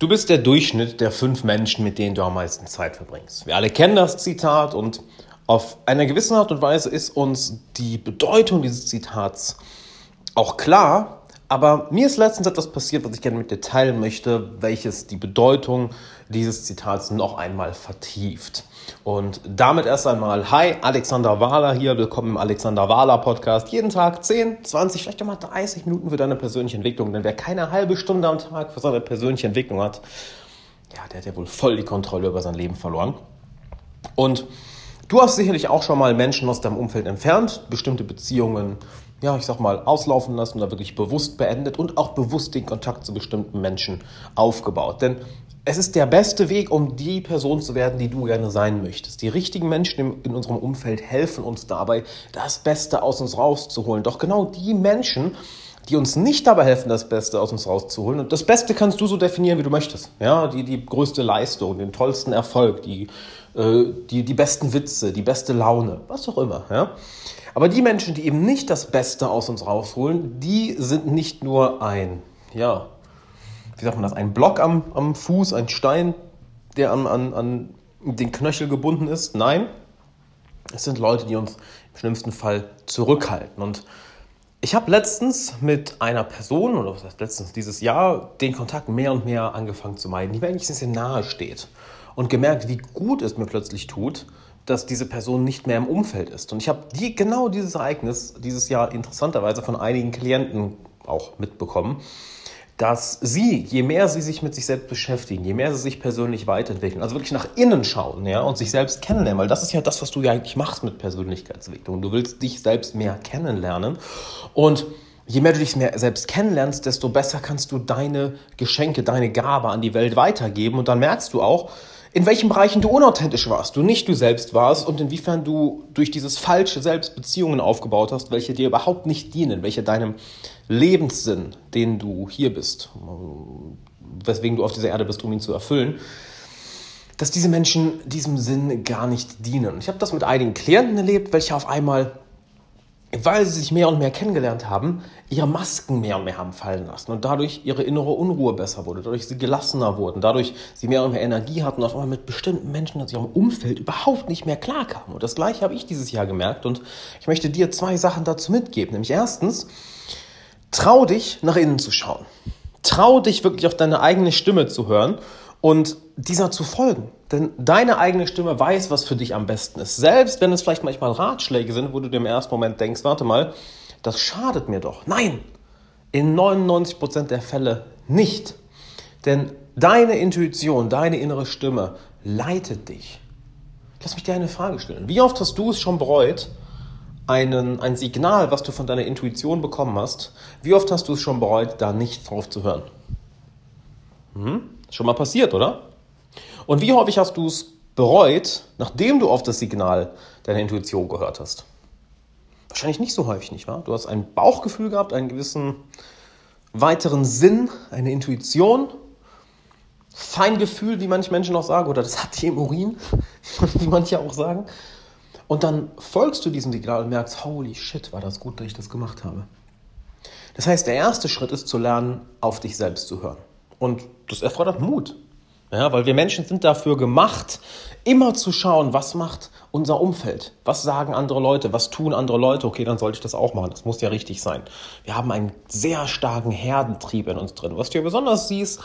Du bist der Durchschnitt der fünf Menschen, mit denen du am meisten Zeit verbringst. Wir alle kennen das Zitat und auf eine gewisse Art und Weise ist uns die Bedeutung dieses Zitats auch klar. Aber mir ist letztens etwas passiert, was ich gerne mit dir teilen möchte, welches die Bedeutung dieses Zitats noch einmal vertieft. Und damit erst einmal, hi, Alexander Wahler hier, willkommen im Alexander Wahler Podcast. Jeden Tag 10, 20, vielleicht auch mal 30 Minuten für deine persönliche Entwicklung. Denn wer keine halbe Stunde am Tag für seine persönliche Entwicklung hat, ja, der hat ja wohl voll die Kontrolle über sein Leben verloren. Und du hast sicherlich auch schon mal Menschen aus deinem Umfeld entfernt, bestimmte Beziehungen, ja, ich sag mal, auslaufen lassen oder wirklich bewusst beendet und auch bewusst den Kontakt zu bestimmten Menschen aufgebaut. Denn es ist der beste Weg, um die Person zu werden, die du gerne sein möchtest. Die richtigen Menschen in unserem Umfeld helfen uns dabei, das Beste aus uns rauszuholen. Doch genau die Menschen, die uns nicht dabei helfen, das Beste aus uns rauszuholen. Und das Beste kannst du so definieren, wie du möchtest. Ja, die, die größte Leistung, den tollsten Erfolg, die, äh, die, die besten Witze, die beste Laune, was auch immer. Ja. Aber die Menschen, die eben nicht das Beste aus uns rausholen, die sind nicht nur ein, ja, wie sagt man das, ein Block am, am Fuß, ein Stein, der an, an, an den Knöchel gebunden ist. Nein, es sind Leute, die uns im schlimmsten Fall zurückhalten. Und ich habe letztens mit einer Person, oder was heißt letztens, dieses Jahr, den Kontakt mehr und mehr angefangen zu meiden, die mir eigentlich sehr nahe steht. Und gemerkt, wie gut es mir plötzlich tut, dass diese Person nicht mehr im Umfeld ist. Und ich habe die, genau dieses Ereignis dieses Jahr interessanterweise von einigen Klienten auch mitbekommen dass sie, je mehr sie sich mit sich selbst beschäftigen, je mehr sie sich persönlich weiterentwickeln, also wirklich nach innen schauen ja, und sich selbst kennenlernen, weil das ist ja das, was du ja eigentlich machst mit Persönlichkeitsentwicklung. Du willst dich selbst mehr kennenlernen und je mehr du dich mehr selbst kennenlernst, desto besser kannst du deine Geschenke, deine Gabe an die Welt weitergeben und dann merkst du auch, in welchen Bereichen du unauthentisch warst, du nicht du selbst warst und inwiefern du durch dieses falsche Selbst Beziehungen aufgebaut hast, welche dir überhaupt nicht dienen, welche deinem Lebenssinn, den du hier bist, weswegen du auf dieser Erde bist, um ihn zu erfüllen, dass diese Menschen diesem Sinn gar nicht dienen. Ich habe das mit einigen Klienten erlebt, welche auf einmal weil sie sich mehr und mehr kennengelernt haben, ihre Masken mehr und mehr haben fallen lassen und dadurch ihre innere Unruhe besser wurde, dadurch sie gelassener wurden, dadurch sie mehr und mehr Energie hatten und auf einmal mit bestimmten Menschen aus ihrem Umfeld überhaupt nicht mehr klarkamen. Und das gleiche habe ich dieses Jahr gemerkt und ich möchte dir zwei Sachen dazu mitgeben. Nämlich erstens, trau dich nach innen zu schauen. Trau dich wirklich auf deine eigene Stimme zu hören und dieser zu folgen. Denn deine eigene Stimme weiß, was für dich am besten ist. Selbst wenn es vielleicht manchmal Ratschläge sind, wo du dir im ersten Moment denkst, warte mal, das schadet mir doch. Nein, in 99% der Fälle nicht. Denn deine Intuition, deine innere Stimme leitet dich. Lass mich dir eine Frage stellen. Wie oft hast du es schon bereut, einen, ein Signal, was du von deiner Intuition bekommen hast, wie oft hast du es schon bereut, da nicht drauf zu hören? Hm? Schon mal passiert, oder? Und wie häufig hast du es bereut, nachdem du auf das Signal deiner Intuition gehört hast? Wahrscheinlich nicht so häufig, nicht wahr? Du hast ein Bauchgefühl gehabt, einen gewissen weiteren Sinn, eine Intuition, Feingefühl, wie manche Menschen auch sagen, oder das hat die im Urin, wie manche auch sagen. Und dann folgst du diesem Signal und merkst, holy shit, war das gut, dass ich das gemacht habe. Das heißt, der erste Schritt ist zu lernen, auf dich selbst zu hören. Und das erfordert Mut. Ja, weil wir Menschen sind dafür gemacht, immer zu schauen, was macht unser Umfeld? Was sagen andere Leute? Was tun andere Leute? Okay, dann sollte ich das auch machen. Das muss ja richtig sein. Wir haben einen sehr starken Herdentrieb in uns drin. Was du ja besonders siehst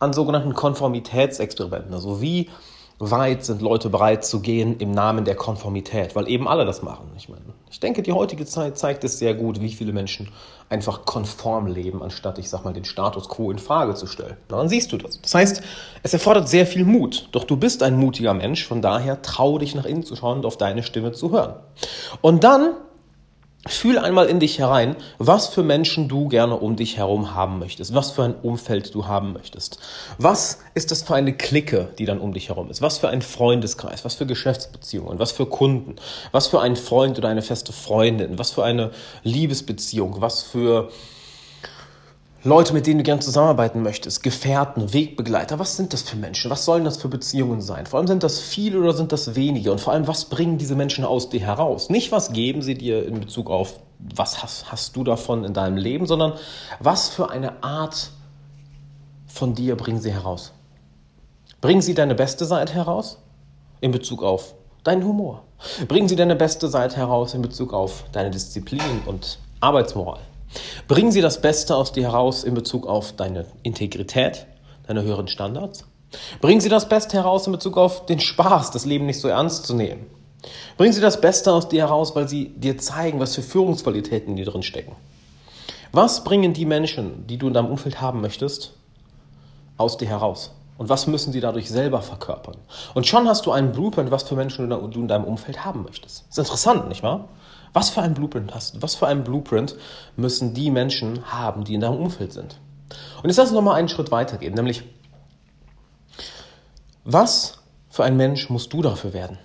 an sogenannten Konformitätsexperimenten. Also wie weit sind Leute bereit zu gehen im Namen der Konformität, weil eben alle das machen. Ich meine, ich denke, die heutige Zeit zeigt es sehr gut, wie viele Menschen einfach konform leben, anstatt, ich sag mal, den Status quo in Frage zu stellen. Na, dann siehst du das. Das heißt, es erfordert sehr viel Mut. Doch du bist ein mutiger Mensch, von daher trau dich nach innen zu schauen und auf deine Stimme zu hören. Und dann Fühl einmal in dich herein, was für Menschen du gerne um dich herum haben möchtest, was für ein Umfeld du haben möchtest. Was ist das für eine Clique, die dann um dich herum ist? Was für ein Freundeskreis, was für Geschäftsbeziehungen, was für Kunden, was für ein Freund oder eine feste Freundin, was für eine Liebesbeziehung, was für Leute, mit denen du gerne zusammenarbeiten möchtest, Gefährten, Wegbegleiter, was sind das für Menschen? Was sollen das für Beziehungen sein? Vor allem sind das viele oder sind das wenige? Und vor allem, was bringen diese Menschen aus dir heraus? Nicht, was geben sie dir in Bezug auf, was hast, hast du davon in deinem Leben, sondern was für eine Art von dir bringen sie heraus? Bringen sie deine beste Seite heraus in Bezug auf deinen Humor? Bringen sie deine beste Seite heraus in Bezug auf deine Disziplin und Arbeitsmoral? Bringen sie das Beste aus dir heraus in Bezug auf deine Integrität, deine höheren Standards? Bringen sie das Beste heraus in Bezug auf den Spaß, das Leben nicht so ernst zu nehmen? Bringen sie das Beste aus dir heraus, weil sie dir zeigen, was für Führungsqualitäten in dir drin stecken? Was bringen die Menschen, die du in deinem Umfeld haben möchtest, aus dir heraus? Und was müssen sie dadurch selber verkörpern? Und schon hast du einen Blueprint, was für Menschen du in deinem Umfeld haben möchtest. ist interessant, nicht wahr? Was für ein Blueprint hast du? Was für ein Blueprint müssen die Menschen haben, die in deinem Umfeld sind? Und jetzt lass uns nochmal einen Schritt weitergehen, nämlich was für ein Mensch musst du dafür werden?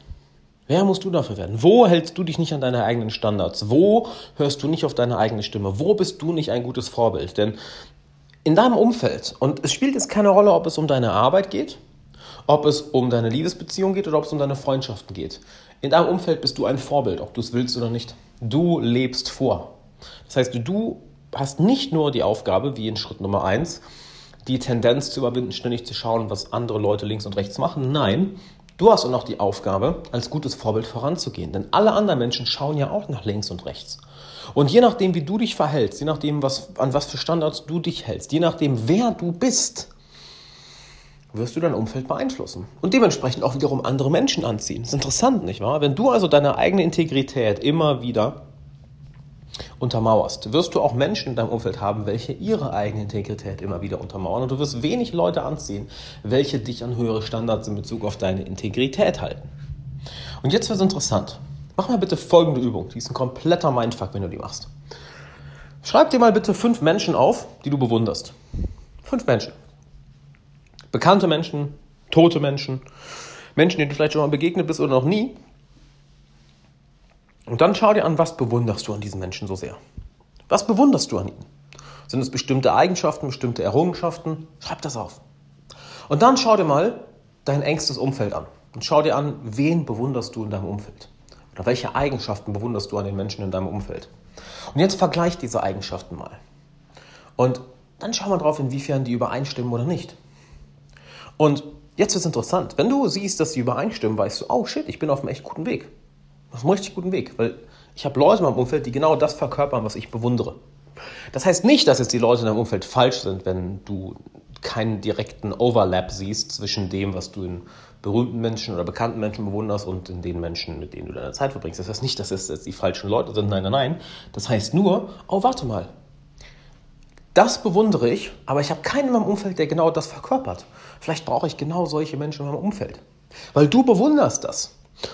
Wer musst du dafür werden? Wo hältst du dich nicht an deine eigenen Standards? Wo hörst du nicht auf deine eigene Stimme? Wo bist du nicht ein gutes Vorbild? Denn in deinem Umfeld, und es spielt jetzt keine Rolle, ob es um deine Arbeit geht, ob es um deine Liebesbeziehung geht oder ob es um deine Freundschaften geht. In deinem Umfeld bist du ein Vorbild, ob du es willst oder nicht. Du lebst vor. Das heißt, du hast nicht nur die Aufgabe, wie in Schritt Nummer eins, die Tendenz zu überwinden, ständig zu schauen, was andere Leute links und rechts machen. Nein, du hast auch noch die Aufgabe, als gutes Vorbild voranzugehen. Denn alle anderen Menschen schauen ja auch nach links und rechts. Und je nachdem, wie du dich verhältst, je nachdem, was, an was für Standards du dich hältst, je nachdem, wer du bist, wirst du dein Umfeld beeinflussen und dementsprechend auch wiederum andere Menschen anziehen. Das ist interessant, nicht wahr? Wenn du also deine eigene Integrität immer wieder untermauerst, wirst du auch Menschen in deinem Umfeld haben, welche ihre eigene Integrität immer wieder untermauern. Und du wirst wenig Leute anziehen, welche dich an höhere Standards in Bezug auf deine Integrität halten. Und jetzt wird es interessant. Mach mal bitte folgende Übung. Die ist ein kompletter Mindfuck, wenn du die machst. Schreib dir mal bitte fünf Menschen auf, die du bewunderst. Fünf Menschen. Bekannte Menschen, tote Menschen, Menschen, denen du vielleicht schon mal begegnet bist oder noch nie. Und dann schau dir an, was bewunderst du an diesen Menschen so sehr? Was bewunderst du an ihnen? Sind es bestimmte Eigenschaften, bestimmte Errungenschaften? Schreib das auf. Und dann schau dir mal dein engstes Umfeld an. Und schau dir an, wen bewunderst du in deinem Umfeld? Oder welche Eigenschaften bewunderst du an den Menschen in deinem Umfeld? Und jetzt vergleich diese Eigenschaften mal. Und dann schau mal drauf, inwiefern die übereinstimmen oder nicht. Und jetzt wird es interessant. Wenn du siehst, dass sie übereinstimmen, weißt du, oh shit, ich bin auf einem echt guten Weg. Auf einem richtig guten Weg. Weil ich habe Leute in meinem Umfeld, die genau das verkörpern, was ich bewundere. Das heißt nicht, dass jetzt die Leute in deinem Umfeld falsch sind, wenn du keinen direkten Overlap siehst zwischen dem, was du in berühmten Menschen oder bekannten Menschen bewunderst und in den Menschen, mit denen du deine Zeit verbringst. Das heißt nicht, dass es jetzt die falschen Leute sind. Nein, nein, nein. Das heißt nur, oh, warte mal. Das bewundere ich, aber ich habe keinen in meinem Umfeld, der genau das verkörpert. Vielleicht brauche ich genau solche Menschen in meinem Umfeld. Weil du bewunderst das.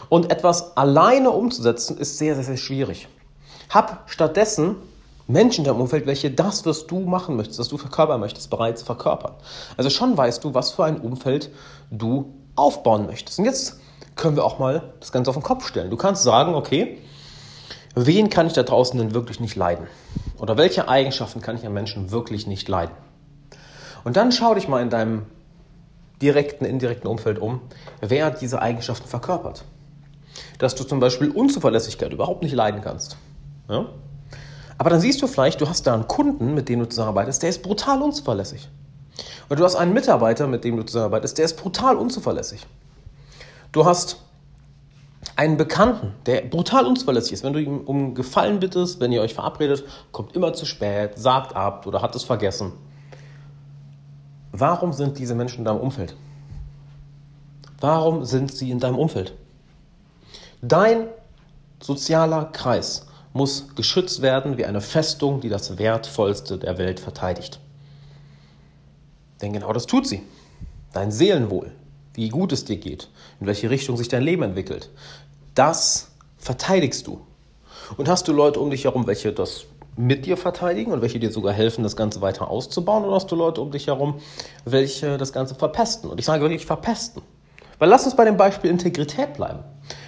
Und etwas alleine umzusetzen, ist sehr, sehr, sehr schwierig. Hab stattdessen Menschen in deinem Umfeld, welche das, was du machen möchtest, was du verkörpern möchtest, bereits verkörpern. Also schon weißt du, was für ein Umfeld du aufbauen möchtest. Und jetzt können wir auch mal das Ganze auf den Kopf stellen. Du kannst sagen, okay, wen kann ich da draußen denn wirklich nicht leiden? Oder welche Eigenschaften kann ich an Menschen wirklich nicht leiden? Und dann schau dich mal in deinem direkten, indirekten Umfeld um, wer diese Eigenschaften verkörpert. Dass du zum Beispiel Unzuverlässigkeit überhaupt nicht leiden kannst. Ja? Aber dann siehst du vielleicht, du hast da einen Kunden, mit dem du zusammenarbeitest, der ist brutal unzuverlässig. Oder du hast einen Mitarbeiter, mit dem du zusammenarbeitest, der ist brutal unzuverlässig. Du hast einen Bekannten, der brutal unzuverlässig ist. Wenn du ihm um Gefallen bittest, wenn ihr euch verabredet, kommt immer zu spät, sagt ab oder hat es vergessen. Warum sind diese Menschen in deinem Umfeld? Warum sind sie in deinem Umfeld? Dein sozialer Kreis muss geschützt werden wie eine Festung, die das Wertvollste der Welt verteidigt. Denn genau das tut sie. Dein Seelenwohl, wie gut es dir geht, in welche Richtung sich dein Leben entwickelt, das verteidigst du. Und hast du Leute um dich herum, welche das mit dir verteidigen und welche dir sogar helfen, das Ganze weiter auszubauen, oder hast du Leute um dich herum, welche das Ganze verpesten? Und ich sage wirklich verpesten. Weil lass uns bei dem Beispiel Integrität bleiben.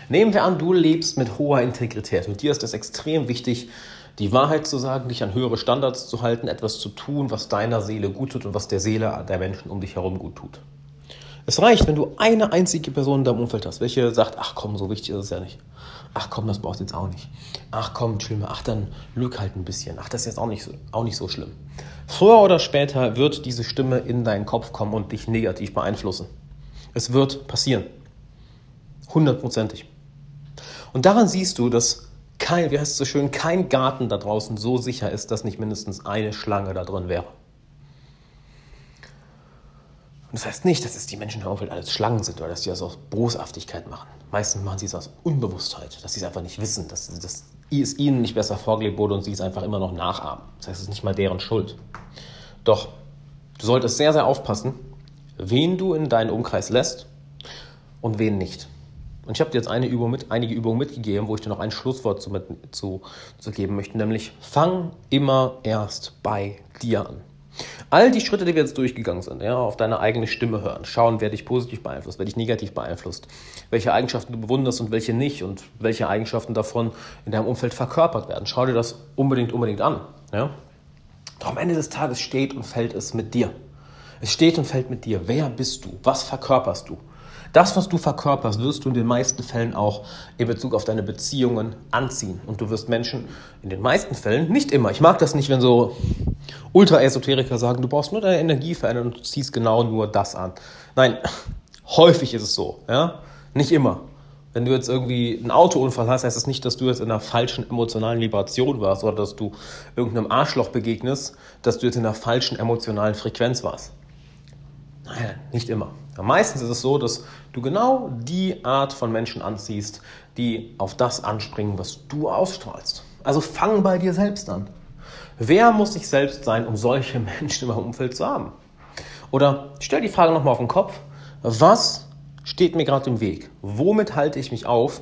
Nehmen wir an, du lebst mit hoher Integrität und dir ist es extrem wichtig, die Wahrheit zu sagen, dich an höhere Standards zu halten, etwas zu tun, was deiner Seele gut tut und was der Seele der Menschen um dich herum gut tut. Es reicht, wenn du eine einzige Person in deinem Umfeld hast, welche sagt, ach komm, so wichtig ist es ja nicht. Ach komm, das brauchst du jetzt auch nicht. Ach komm, chill mal. Ach, dann lüg halt ein bisschen. Ach, das ist jetzt auch nicht so, auch nicht so schlimm. Früher oder später wird diese Stimme in deinen Kopf kommen und dich negativ beeinflussen. Es wird passieren. Hundertprozentig. Und daran siehst du, dass kein, wie heißt es so schön, kein Garten da draußen so sicher ist, dass nicht mindestens eine Schlange da drin wäre. Das heißt nicht, dass es die Menschen im Umfeld alles Schlangen sind oder dass sie das aus Boshaftigkeit machen. Meistens machen sie es aus Unbewusstheit, dass sie es einfach nicht wissen, dass, dass es ihnen nicht besser vorgelebt wurde und sie es einfach immer noch nachahmen. Das heißt, es ist nicht mal deren Schuld. Doch du solltest sehr, sehr aufpassen, wen du in deinen Umkreis lässt und wen nicht. Und ich habe dir jetzt eine Übung mit, einige Übungen mitgegeben, wo ich dir noch ein Schlusswort zu, zu, zu geben möchte, nämlich fang immer erst bei dir an. All die Schritte, die wir jetzt durchgegangen sind, ja, auf deine eigene Stimme hören, schauen, wer dich positiv beeinflusst, wer dich negativ beeinflusst, welche Eigenschaften du bewunderst und welche nicht und welche Eigenschaften davon in deinem Umfeld verkörpert werden. Schau dir das unbedingt, unbedingt an. Ja. Doch am Ende des Tages steht und fällt es mit dir. Es steht und fällt mit dir. Wer bist du? Was verkörperst du? Das, was du verkörperst, wirst du in den meisten Fällen auch in Bezug auf deine Beziehungen anziehen. Und du wirst Menschen in den meisten Fällen, nicht immer, ich mag das nicht, wenn so Ultra-Esoteriker sagen, du brauchst nur deine Energie verändern und du ziehst genau nur das an. Nein, häufig ist es so, ja, nicht immer. Wenn du jetzt irgendwie einen Autounfall hast, heißt das nicht, dass du jetzt in einer falschen emotionalen Vibration warst oder dass du irgendeinem Arschloch begegnest, dass du jetzt in einer falschen emotionalen Frequenz warst. Nein, nicht immer. Meistens ist es so, dass du genau die Art von Menschen anziehst, die auf das anspringen, was du ausstrahlst. Also fang bei dir selbst an. Wer muss sich selbst sein, um solche Menschen im Umfeld zu haben? Oder stell die Frage nochmal auf den Kopf. Was steht mir gerade im Weg? Womit halte ich mich auf,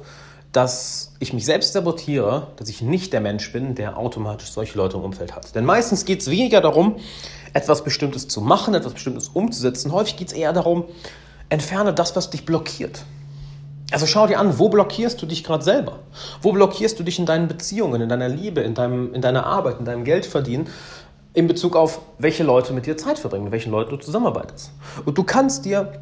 dass ich mich selbst sabotiere, dass ich nicht der Mensch bin, der automatisch solche Leute im Umfeld hat? Denn meistens geht es weniger darum, etwas Bestimmtes zu machen, etwas Bestimmtes umzusetzen. Häufig geht es eher darum, entferne das, was dich blockiert. Also schau dir an, wo blockierst du dich gerade selber? Wo blockierst du dich in deinen Beziehungen, in deiner Liebe, in, deinem, in deiner Arbeit, in deinem Geldverdienen in Bezug auf welche Leute mit dir Zeit verbringen, mit welchen Leuten du zusammenarbeitest? Und du kannst dir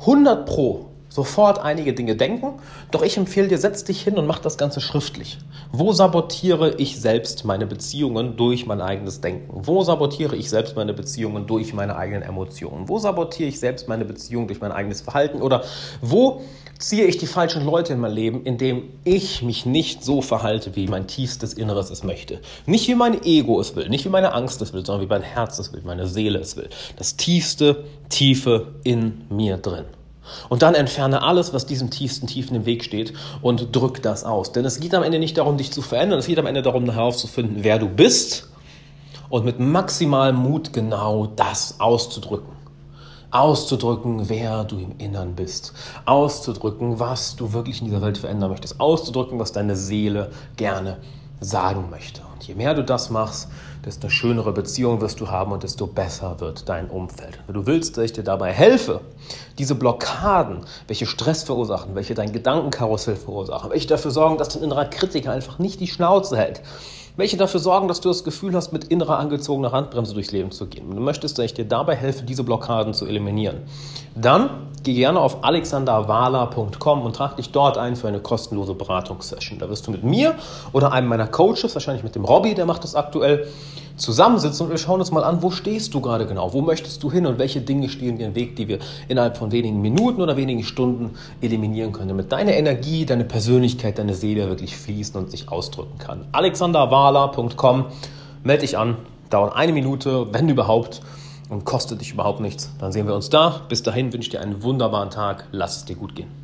100 Pro sofort einige Dinge denken. Doch ich empfehle dir, setz dich hin und mach das Ganze schriftlich. Wo sabotiere ich selbst meine Beziehungen durch mein eigenes Denken? Wo sabotiere ich selbst meine Beziehungen durch meine eigenen Emotionen? Wo sabotiere ich selbst meine Beziehungen durch mein eigenes Verhalten? Oder wo ziehe ich die falschen Leute in mein Leben, indem ich mich nicht so verhalte, wie mein tiefstes Inneres es möchte? Nicht wie mein Ego es will, nicht wie meine Angst es will, sondern wie mein Herz es will, meine Seele es will. Das tiefste, tiefe in mir drin. Und dann entferne alles, was diesem tiefsten Tiefen im Weg steht und drück das aus. Denn es geht am Ende nicht darum, dich zu verändern, es geht am Ende darum, herauszufinden, wer du bist und mit maximalem Mut genau das auszudrücken. Auszudrücken, wer du im Innern bist. Auszudrücken, was du wirklich in dieser Welt verändern möchtest. Auszudrücken, was deine Seele gerne sagen möchte. Und je mehr du das machst, desto schönere Beziehungen wirst du haben und desto besser wird dein Umfeld. Wenn du willst, dass ich dir dabei helfe, diese Blockaden, welche Stress verursachen, welche dein Gedankenkarussell verursachen, welche dafür sorgen, dass dein innerer Kritiker einfach nicht die Schnauze hält, welche dafür sorgen, dass du das Gefühl hast, mit innerer angezogener Handbremse durchs Leben zu gehen. Wenn du möchtest, dass ich dir dabei helfe, diese Blockaden zu eliminieren, dann geh gerne auf alexanderwala.com und trag dich dort ein für eine kostenlose Beratungssession. Da wirst du mit mir oder einem meiner Coaches, wahrscheinlich mit dem Robby, der macht das aktuell, zusammensitzen und wir schauen uns mal an, wo stehst du gerade genau, wo möchtest du hin und welche Dinge stehen dir im Weg, die wir innerhalb von wenigen Minuten oder wenigen Stunden eliminieren können, damit deine Energie, deine Persönlichkeit, deine Seele wirklich fließen und sich ausdrücken kann. alexanderwala.com, melde dich an, dauert eine Minute, wenn überhaupt und kostet dich überhaupt nichts. Dann sehen wir uns da. Bis dahin wünsche ich dir einen wunderbaren Tag. Lass es dir gut gehen.